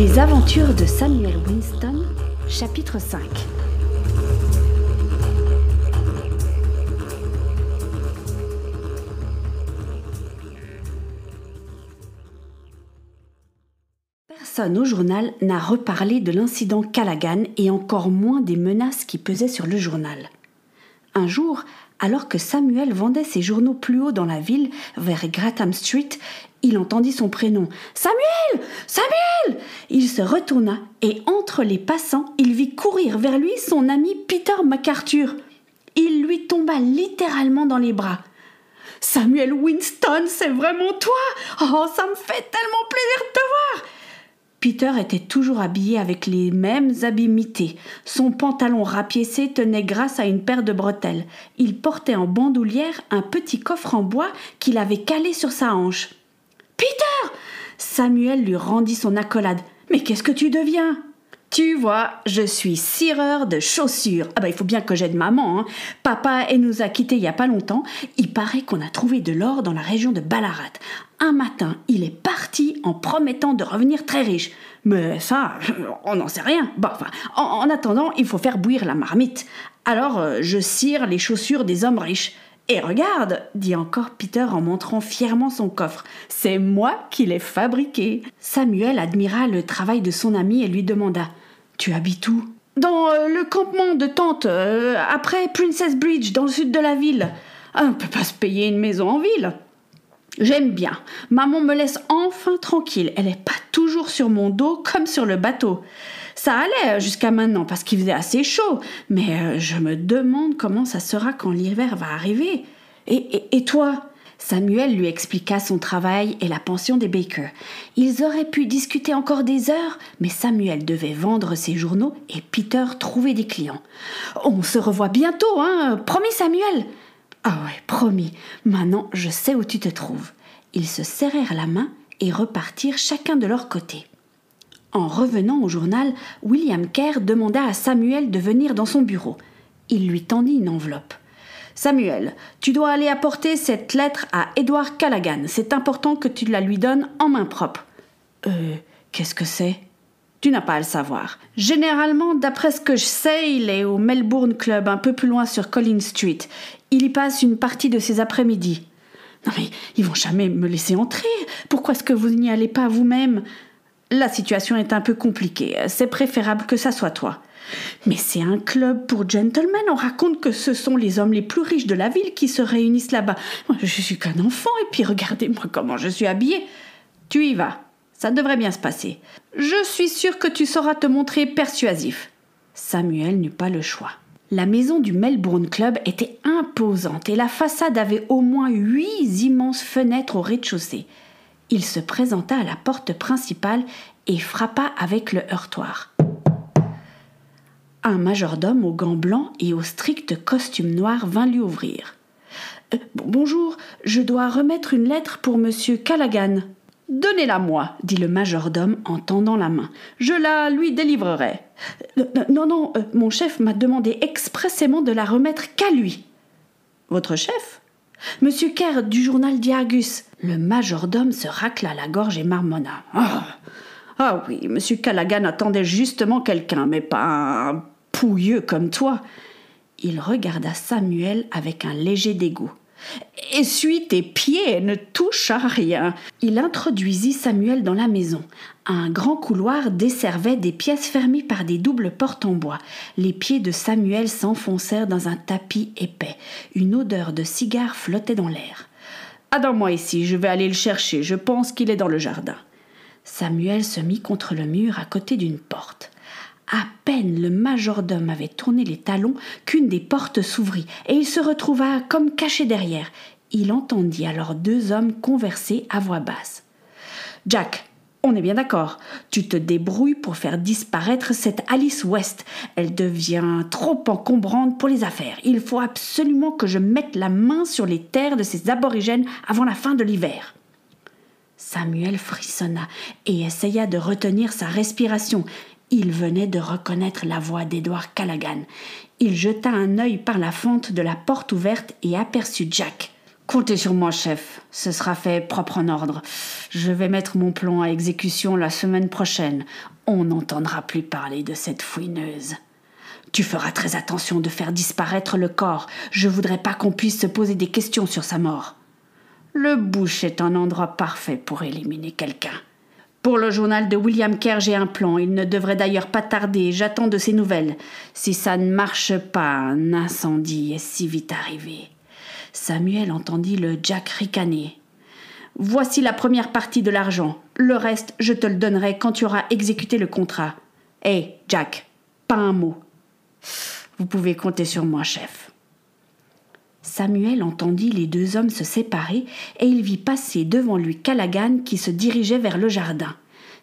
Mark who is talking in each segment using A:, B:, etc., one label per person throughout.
A: Les aventures de Samuel Winston, chapitre 5 Personne au journal n'a reparlé de l'incident Callaghan et encore moins des menaces qui pesaient sur le journal. Un jour, alors que Samuel vendait ses journaux plus haut dans la ville, vers Gratham Street, il entendit son prénom. Samuel Samuel Il se retourna et entre les passants, il vit courir vers lui son ami Peter MacArthur. Il lui tomba littéralement dans les bras. Samuel Winston, c'est vraiment toi Oh, ça me fait tellement plaisir de te voir Peter était toujours habillé avec les mêmes habits mités. Son pantalon rapiécé tenait grâce à une paire de bretelles. Il portait en bandoulière un petit coffre en bois qu'il avait calé sur sa hanche. Peter Samuel lui rendit son accolade. Mais qu'est-ce que tu deviens? Tu vois, je suis cireur de chaussures. Ah bah il faut bien que j'aide maman. Hein. Papa et nous a quittés il y a pas longtemps. Il paraît qu'on a trouvé de l'or dans la région de Ballarat. Un matin, il est parti en promettant de revenir très riche. Mais ça, on n'en sait rien. Bon, enfin, en, attendant, il faut faire bouillir la marmite. Alors, euh, je cire les chaussures des hommes riches. Et regarde, dit encore Peter en montrant fièrement son coffre, c'est moi qui l'ai fabriqué. Samuel admira le travail de son ami et lui demanda Tu habites où Dans euh, le campement de tante, euh, après Princess Bridge, dans le sud de la ville. On ne peut pas se payer une maison en ville. J'aime bien. Maman me laisse enfin tranquille. Elle n'est pas toujours sur mon dos comme sur le bateau. Ça allait jusqu'à maintenant parce qu'il faisait assez chaud, mais euh, je me demande comment ça sera quand l'hiver va arriver. Et, toi? Samuel lui expliqua son travail et la pension des Baker. Ils auraient pu discuter encore des heures, mais Samuel devait vendre ses journaux et Peter trouver des clients. On se revoit bientôt, hein Promis, Samuel Ah ouais, promis. Maintenant, je sais où tu te trouves. Ils se serrèrent la main et repartirent chacun de leur côté. En revenant au journal, William Kerr demanda à Samuel de venir dans son bureau. Il lui tendit une enveloppe. Samuel, tu dois aller apporter cette lettre à Edward Callaghan. C'est important que tu la lui donnes en main propre. Euh, qu'est-ce que c'est? Tu n'as pas à le savoir. Généralement, d'après ce que je sais, il est au Melbourne Club, un peu plus loin sur Collins Street. Il y passe une partie de ses après-midi. Non mais ils vont jamais me laisser entrer. Pourquoi est-ce que vous n'y allez pas vous-même? La situation est un peu compliquée. C'est préférable que ça soit toi. Mais c'est un club pour gentlemen. On raconte que ce sont les hommes les plus riches de la ville qui se réunissent là-bas. Je suis qu'un enfant, et puis regardez-moi comment je suis habillée. Tu y vas. Ça devrait bien se passer. Je suis sûre que tu sauras te montrer persuasif. Samuel n'eut pas le choix. La maison du Melbourne Club était imposante et la façade avait au moins huit immenses fenêtres au rez-de-chaussée il se présenta à la porte principale et frappa avec le heurtoir. Un majordome aux gants blancs et au strict costume noir vint lui ouvrir. Euh, bonjour, je dois remettre une lettre pour monsieur Callaghan. Donnez-la moi, dit le majordome en tendant la main. Je la lui délivrerai. Euh, non, non, euh, mon chef m'a demandé expressément de la remettre qu'à lui. Votre chef? Monsieur Kerr du journal d'Iargus. Le majordome se racla la gorge et marmonna. Ah, ah oui, monsieur Callaghan attendait justement quelqu'un, mais pas un pouilleux comme toi. Il regarda Samuel avec un léger dégoût. Essuie tes pieds, ne touche à rien. Il introduisit Samuel dans la maison. Un grand couloir desservait des pièces fermées par des doubles portes en bois. Les pieds de Samuel s'enfoncèrent dans un tapis épais. Une odeur de cigare flottait dans l'air. Attends-moi ici, je vais aller le chercher. Je pense qu'il est dans le jardin. Samuel se mit contre le mur à côté d'une porte. À peine le majordome avait tourné les talons qu'une des portes s'ouvrit, et il se retrouva comme caché derrière. Il entendit alors deux hommes converser à voix basse. Jack, on est bien d'accord. Tu te débrouilles pour faire disparaître cette Alice West. Elle devient trop encombrante pour les affaires. Il faut absolument que je mette la main sur les terres de ces aborigènes avant la fin de l'hiver. Samuel frissonna et essaya de retenir sa respiration. Il venait de reconnaître la voix d'Edward Callaghan. Il jeta un œil par la fente de la porte ouverte et aperçut Jack. Comptez sur moi, chef. Ce sera fait propre en ordre. Je vais mettre mon plan à exécution la semaine prochaine. On n'entendra plus parler de cette fouineuse. Tu feras très attention de faire disparaître le corps. Je voudrais pas qu'on puisse se poser des questions sur sa mort. Le bouche est un endroit parfait pour éliminer quelqu'un. Pour le journal de William Kerr, j'ai un plan. Il ne devrait d'ailleurs pas tarder. J'attends de ses nouvelles. Si ça ne marche pas, un incendie est si vite arrivé. Samuel entendit le Jack ricaner. Voici la première partie de l'argent. Le reste, je te le donnerai quand tu auras exécuté le contrat. Hé, Jack, pas un mot. Vous pouvez compter sur moi, chef. Samuel entendit les deux hommes se séparer et il vit passer devant lui Callaghan qui se dirigeait vers le jardin.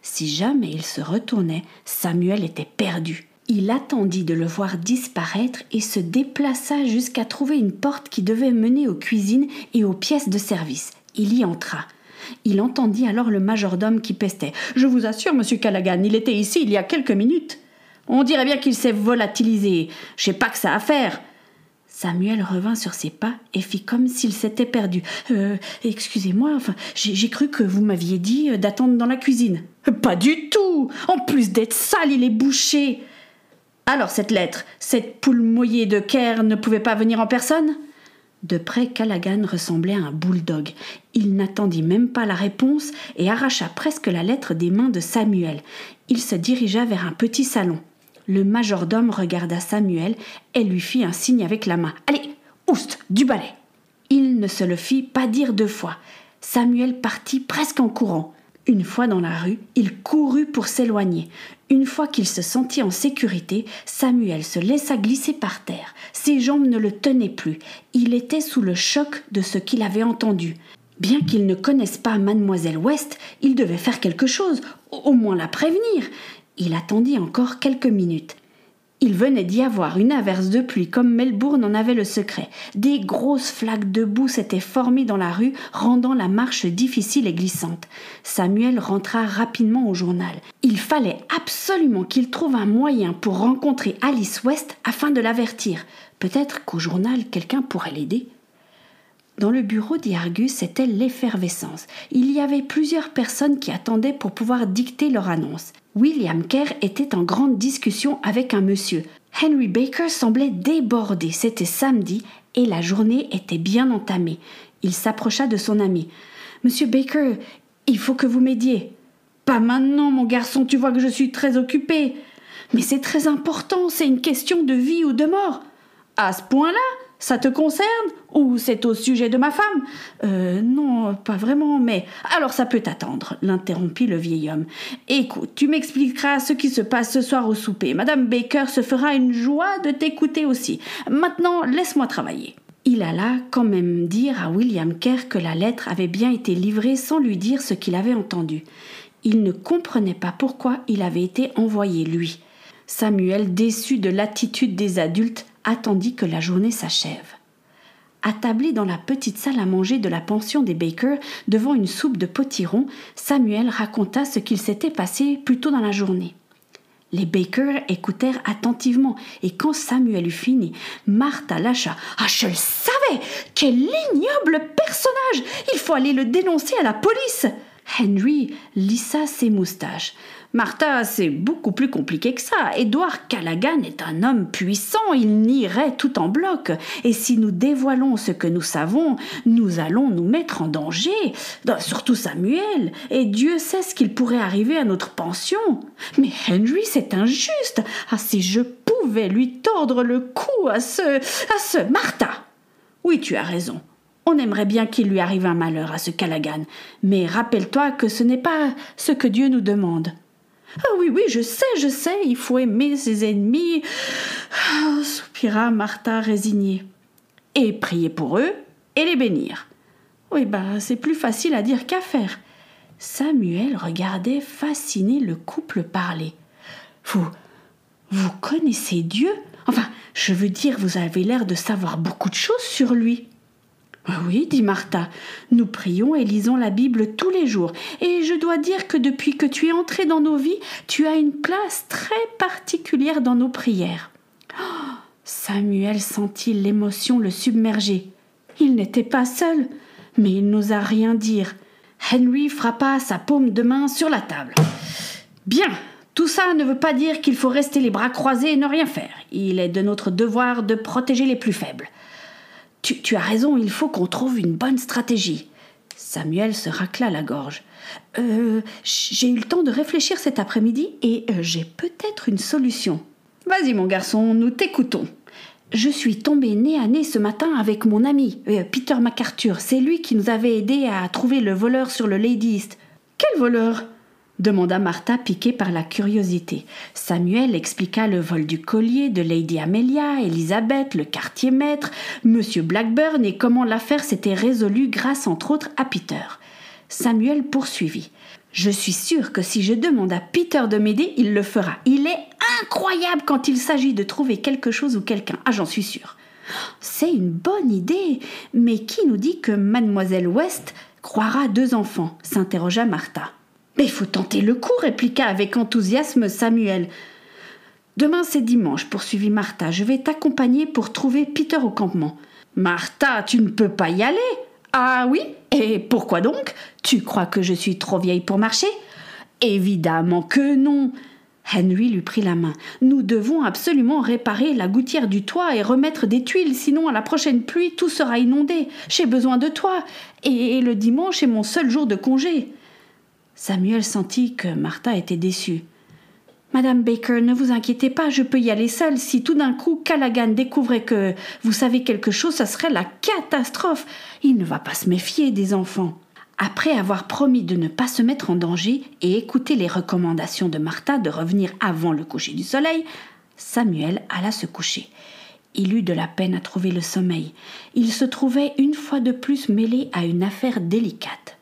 A: Si jamais il se retournait, Samuel était perdu. Il attendit de le voir disparaître et se déplaça jusqu'à trouver une porte qui devait mener aux cuisines et aux pièces de service. Il y entra. Il entendit alors le majordome qui pestait. Je vous assure, monsieur Callaghan, il était ici il y a quelques minutes. On dirait bien qu'il s'est volatilisé. Je sais pas que ça a à faire. Samuel revint sur ses pas et fit comme s'il s'était perdu. Euh, excusez-moi, j'ai cru que vous m'aviez dit euh, d'attendre dans la cuisine. Pas du tout En plus d'être sale, il est bouché Alors cette lettre, cette poule mouillée de Caire ne pouvait pas venir en personne? De près, Callaghan ressemblait à un bulldog. Il n'attendit même pas la réponse et arracha presque la lettre des mains de Samuel. Il se dirigea vers un petit salon. Le majordome regarda Samuel et lui fit un signe avec la main. Allez, oust, du balai. Il ne se le fit pas dire deux fois. Samuel partit presque en courant. Une fois dans la rue, il courut pour s'éloigner. Une fois qu'il se sentit en sécurité, Samuel se laissa glisser par terre. Ses jambes ne le tenaient plus. Il était sous le choc de ce qu'il avait entendu. Bien qu'il ne connaisse pas mademoiselle West, il devait faire quelque chose, au moins la prévenir. Il attendit encore quelques minutes. Il venait d'y avoir une averse de pluie comme Melbourne en avait le secret. Des grosses flaques de boue s'étaient formées dans la rue, rendant la marche difficile et glissante. Samuel rentra rapidement au journal. Il fallait absolument qu'il trouve un moyen pour rencontrer Alice West afin de l'avertir. Peut-être qu'au journal quelqu'un pourrait l'aider. Dans le bureau d'Iargus, c'était l'effervescence. Il y avait plusieurs personnes qui attendaient pour pouvoir dicter leur annonce. William Kerr était en grande discussion avec un monsieur. Henry Baker semblait débordé. C'était samedi et la journée était bien entamée. Il s'approcha de son ami. Monsieur Baker, il faut que vous m'aidiez. Pas maintenant, mon garçon, tu vois que je suis très occupé. Mais c'est très important, c'est une question de vie ou de mort. À ce point-là ça te concerne Ou c'est au sujet de ma femme? Euh, non, pas vraiment, mais. Alors ça peut attendre, l'interrompit le vieil homme. Écoute, tu m'expliqueras ce qui se passe ce soir au souper. Madame Baker se fera une joie de t'écouter aussi. Maintenant, laisse-moi travailler. Il alla quand même dire à William Kerr que la lettre avait bien été livrée sans lui dire ce qu'il avait entendu. Il ne comprenait pas pourquoi il avait été envoyé lui. Samuel, déçu de l'attitude des adultes, attendit que la journée s'achève. Attablé dans la petite salle à manger de la pension des Baker, devant une soupe de potiron, Samuel raconta ce qu'il s'était passé plus tôt dans la journée. Les Baker écoutèrent attentivement, et quand Samuel eut fini, Martha lâcha. Ah, je le savais Quel ignoble personnage Il faut aller le dénoncer à la police Henry lissa ses moustaches. Martha, c'est beaucoup plus compliqué que ça. Edward Callaghan est un homme puissant, il nierait tout en bloc. Et si nous dévoilons ce que nous savons, nous allons nous mettre en danger. Surtout Samuel. Et Dieu sait ce qu'il pourrait arriver à notre pension. Mais Henry, c'est injuste. Ah, si je pouvais lui tordre le cou à ce. à ce. Martha Oui, tu as raison. On aimerait bien qu'il lui arrive un malheur à ce Callaghan, mais rappelle-toi que ce n'est pas ce que Dieu nous demande. Ah oui, oui, je sais, je sais, il faut aimer ses ennemis. Ah, soupira Martha résignée. Et prier pour eux et les bénir. Oui, bah, c'est plus facile à dire qu'à faire. Samuel regardait fasciné le couple parler. Vous. Vous connaissez Dieu? Enfin, je veux dire, vous avez l'air de savoir beaucoup de choses sur lui. Ah oui, dit Martha, nous prions et lisons la Bible tous les jours, et je dois dire que depuis que tu es entré dans nos vies, tu as une place très particulière dans nos prières. Oh, Samuel sentit l'émotion le submerger. Il n'était pas seul, mais il n'osa rien dire. Henry frappa sa paume de main sur la table. Bien, tout ça ne veut pas dire qu'il faut rester les bras croisés et ne rien faire. Il est de notre devoir de protéger les plus faibles. Tu, as raison, il faut qu'on trouve une bonne stratégie. Samuel se racla la gorge. Euh, j'ai eu le temps de réfléchir cet après-midi et euh, j'ai peut-être une solution. Vas-y, mon garçon, nous t'écoutons. Je suis tombée nez à nez ce matin avec mon ami, euh, Peter MacArthur. C'est lui qui nous avait aidés à trouver le voleur sur le Lady. Quel voleur? Demanda Martha, piquée par la curiosité. Samuel expliqua le vol du collier de Lady Amelia, Elizabeth, le quartier maître, Monsieur Blackburn et comment l'affaire s'était résolue grâce entre autres à Peter. Samuel poursuivit. Je suis sûr que si je demande à Peter de m'aider, il le fera. Il est incroyable quand il s'agit de trouver quelque chose ou quelqu'un. Ah, j'en suis sûr. C'est une bonne idée. Mais qui nous dit que mademoiselle West croira deux enfants? s'interrogea Martha. Mais il faut tenter le coup, répliqua avec enthousiasme Samuel. Demain c'est dimanche, poursuivit Martha. Je vais t'accompagner pour trouver Peter au campement. Martha, tu ne peux pas y aller. Ah oui? Et pourquoi donc? Tu crois que je suis trop vieille pour marcher? Évidemment que non. Henry lui prit la main. Nous devons absolument réparer la gouttière du toit et remettre des tuiles, sinon à la prochaine pluie tout sera inondé. J'ai besoin de toi. Et le dimanche est mon seul jour de congé. Samuel sentit que Martha était déçue. Madame Baker, ne vous inquiétez pas, je peux y aller seule. Si tout d'un coup Callaghan découvrait que vous savez quelque chose, ce serait la catastrophe. Il ne va pas se méfier des enfants. Après avoir promis de ne pas se mettre en danger et écouter les recommandations de Martha de revenir avant le coucher du soleil, Samuel alla se coucher. Il eut de la peine à trouver le sommeil. Il se trouvait une fois de plus mêlé à une affaire délicate.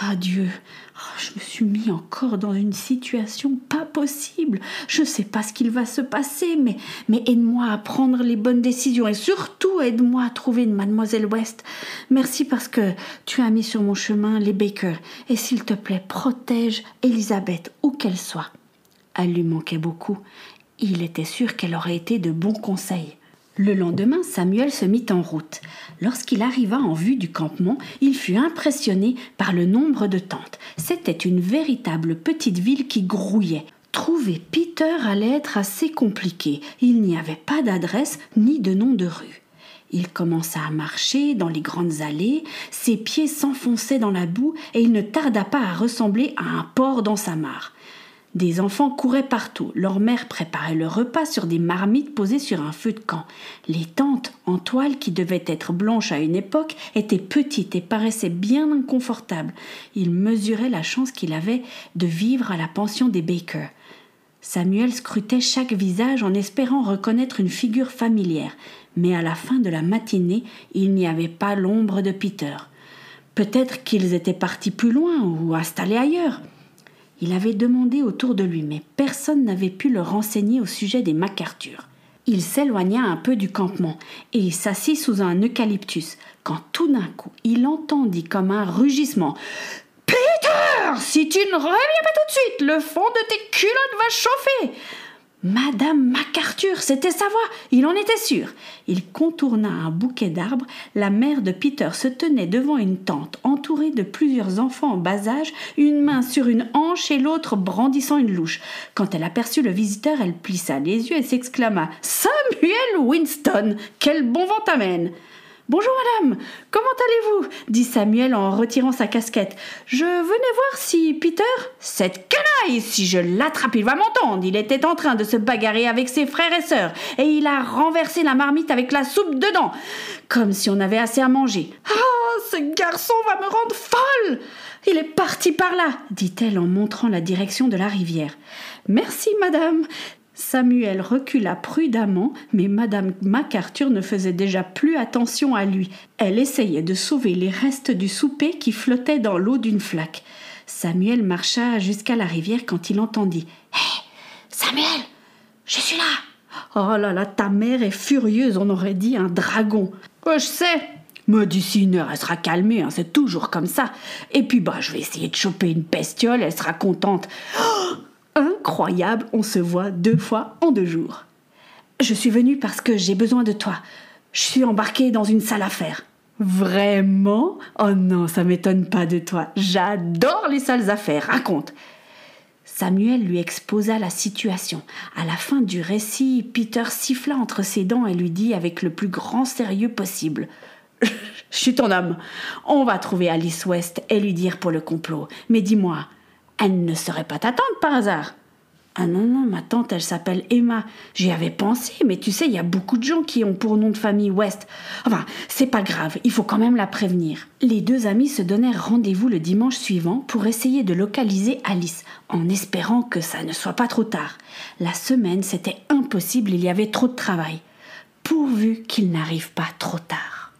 A: Ah Dieu, oh, je me suis mis encore dans une situation pas possible. Je ne sais pas ce qu'il va se passer, mais, mais aide-moi à prendre les bonnes décisions et surtout aide-moi à trouver une mademoiselle West. Merci parce que tu as mis sur mon chemin les Baker. Et s'il te plaît, protège Elisabeth, où qu'elle soit. Elle lui manquait beaucoup. Il était sûr qu'elle aurait été de bons conseils. Le lendemain, Samuel se mit en route. Lorsqu'il arriva en vue du campement, il fut impressionné par le nombre de tentes. C'était une véritable petite ville qui grouillait. Trouver Peter allait être assez compliqué. Il n'y avait pas d'adresse ni de nom de rue. Il commença à marcher dans les grandes allées, ses pieds s'enfonçaient dans la boue et il ne tarda pas à ressembler à un porc dans sa mare. Des enfants couraient partout. Leur mère préparait le repas sur des marmites posées sur un feu de camp. Les tentes, en toile qui devaient être blanches à une époque, étaient petites et paraissaient bien inconfortables. Il mesurait la chance qu'il avait de vivre à la pension des Baker. Samuel scrutait chaque visage en espérant reconnaître une figure familière, mais à la fin de la matinée, il n'y avait pas l'ombre de Peter. Peut-être qu'ils étaient partis plus loin ou installés ailleurs. Il avait demandé autour de lui, mais personne n'avait pu le renseigner au sujet des MacArthur. Il s'éloigna un peu du campement et s'assit sous un eucalyptus, quand tout d'un coup il entendit comme un rugissement. Peter, si tu ne reviens pas tout de suite, le fond de tes culottes va chauffer. Madame MacArthur, c'était sa voix, il en était sûr. Il contourna un bouquet d'arbres. La mère de Peter se tenait devant une tente entourée de plusieurs enfants en bas âge, une main sur une hanche et l'autre brandissant une louche. Quand elle aperçut le visiteur, elle plissa les yeux et s'exclama Samuel Winston, quel bon vent t'amène Bonjour madame, comment allez-vous dit Samuel en retirant sa casquette. Je venais voir si Peter. Cette canaille Si je l'attrape, il va m'entendre. Il était en train de se bagarrer avec ses frères et sœurs, et il a renversé la marmite avec la soupe dedans, comme si on avait assez à manger. Ah, ce garçon va me rendre folle Il est parti par là, dit-elle en montrant la direction de la rivière. Merci, madame. Samuel recula prudemment, mais Madame MacArthur ne faisait déjà plus attention à lui. Elle essayait de sauver les restes du souper qui flottaient dans l'eau d'une flaque. Samuel marcha jusqu'à la rivière quand il entendit Hé Samuel Je suis là Oh là là, ta mère est furieuse, on aurait dit un dragon. Oh, je sais mais d'ici une heure, elle sera calmée, hein, c'est toujours comme ça. Et puis, bah, je vais essayer de choper une bestiole, elle sera contente. Oh Incroyable, on se voit deux fois en deux jours. Je suis venue parce que j'ai besoin de toi. Je suis embarquée dans une sale affaire. Vraiment? Oh non, ça m'étonne pas de toi. J'adore les sales affaires. Raconte. Samuel lui exposa la situation. À la fin du récit, Peter siffla entre ses dents et lui dit avec le plus grand sérieux possible Je suis ton homme. On va trouver Alice West et lui dire pour le complot. Mais dis-moi, elle ne serait pas ta tante par hasard ah non, non, ma tante, elle s'appelle Emma. J'y avais pensé, mais tu sais, il y a beaucoup de gens qui ont pour nom de famille West. Enfin, c'est pas grave, il faut quand même la prévenir. Les deux amis se donnèrent rendez-vous le dimanche suivant pour essayer de localiser Alice, en espérant que ça ne soit pas trop tard. La semaine, c'était impossible, il y avait trop de travail. Pourvu qu'il n'arrive pas trop tard.